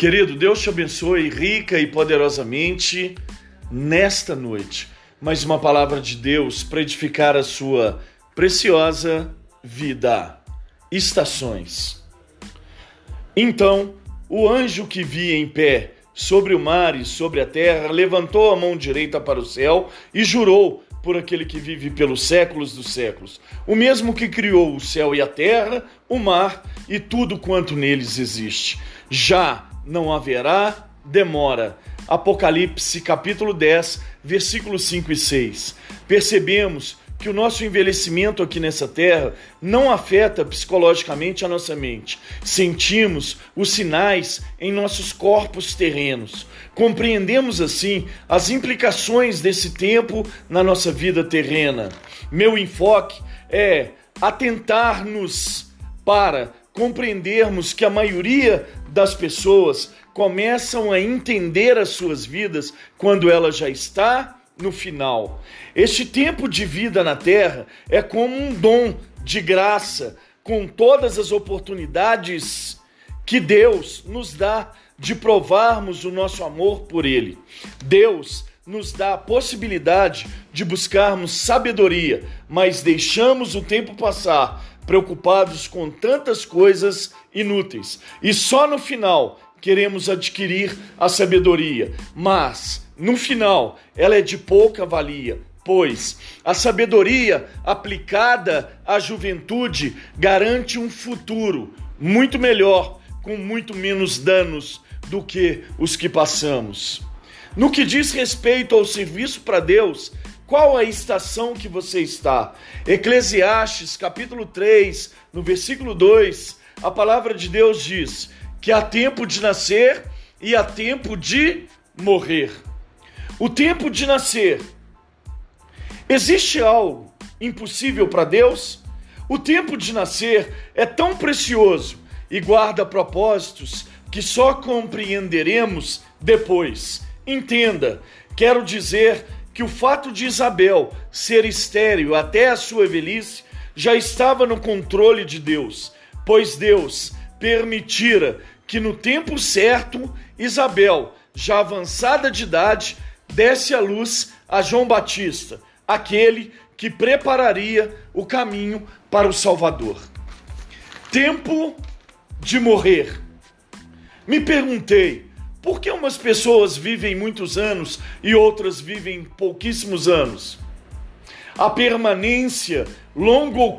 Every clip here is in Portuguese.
Querido, Deus te abençoe rica e poderosamente nesta noite. Mais uma palavra de Deus para edificar a sua preciosa vida. Estações. Então, o anjo que via em pé sobre o mar e sobre a terra levantou a mão direita para o céu e jurou por aquele que vive pelos séculos dos séculos, o mesmo que criou o céu e a terra, o mar e tudo quanto neles existe. Já não haverá demora. Apocalipse capítulo 10, versículos 5 e 6. Percebemos que o nosso envelhecimento aqui nessa terra não afeta psicologicamente a nossa mente. Sentimos os sinais em nossos corpos terrenos. Compreendemos assim as implicações desse tempo na nossa vida terrena. Meu enfoque é atentar-nos para compreendermos que a maioria das pessoas começam a entender as suas vidas quando ela já está no final. Este tempo de vida na terra é como um dom de graça, com todas as oportunidades que Deus nos dá de provarmos o nosso amor por Ele. Deus nos dá a possibilidade de buscarmos sabedoria, mas deixamos o tempo passar, preocupados com tantas coisas inúteis. E só no final queremos adquirir a sabedoria, mas no final ela é de pouca valia, pois a sabedoria aplicada à juventude garante um futuro muito melhor, com muito menos danos do que os que passamos. No que diz respeito ao serviço para Deus, qual a estação que você está? Eclesiastes, capítulo 3, no versículo 2, a palavra de Deus diz: que há tempo de nascer e há tempo de morrer. O tempo de nascer. Existe algo impossível para Deus? O tempo de nascer é tão precioso e guarda propósitos que só compreenderemos depois. Entenda, quero dizer que o fato de Isabel ser estéril até a sua velhice já estava no controle de Deus, pois Deus permitira que no tempo certo Isabel, já avançada de idade, desse a luz a João Batista, aquele que prepararia o caminho para o Salvador. Tempo de morrer. Me perguntei, por que umas pessoas vivem muitos anos e outras vivem pouquíssimos anos? A permanência, longa ou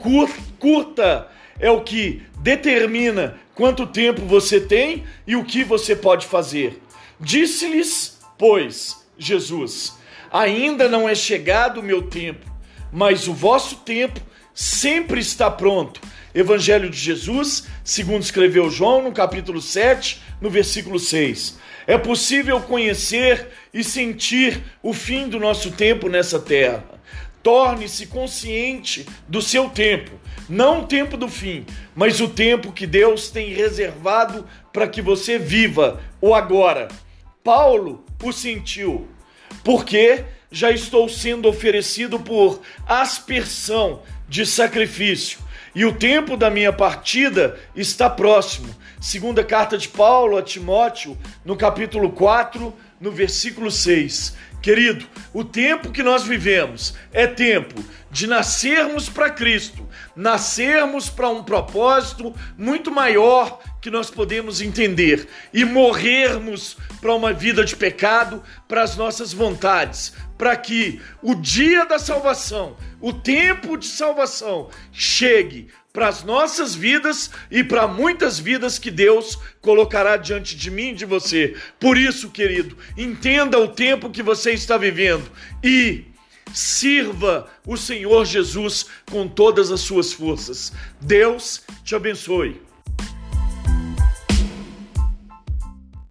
curta, é o que determina quanto tempo você tem e o que você pode fazer. Disse-lhes, pois, Jesus: Ainda não é chegado o meu tempo, mas o vosso tempo sempre está pronto. Evangelho de Jesus, segundo escreveu João no capítulo 7, no versículo 6. É possível conhecer e sentir o fim do nosso tempo nessa terra. Torne-se consciente do seu tempo, não o tempo do fim, mas o tempo que Deus tem reservado para que você viva o agora. Paulo o sentiu, porque já estou sendo oferecido por aspersão de sacrifício, e o tempo da minha partida está próximo. Segunda carta de Paulo a Timóteo, no capítulo 4, no versículo 6. Querido, o tempo que nós vivemos é tempo de nascermos para Cristo, nascermos para um propósito muito maior que nós podemos entender e morrermos para uma vida de pecado, para as nossas vontades, para que o dia da salvação, o tempo de salvação chegue para as nossas vidas e para muitas vidas que Deus colocará diante de mim e de você. Por isso, querido, entenda o tempo que você está vivendo e sirva o Senhor Jesus com todas as suas forças. Deus te abençoe.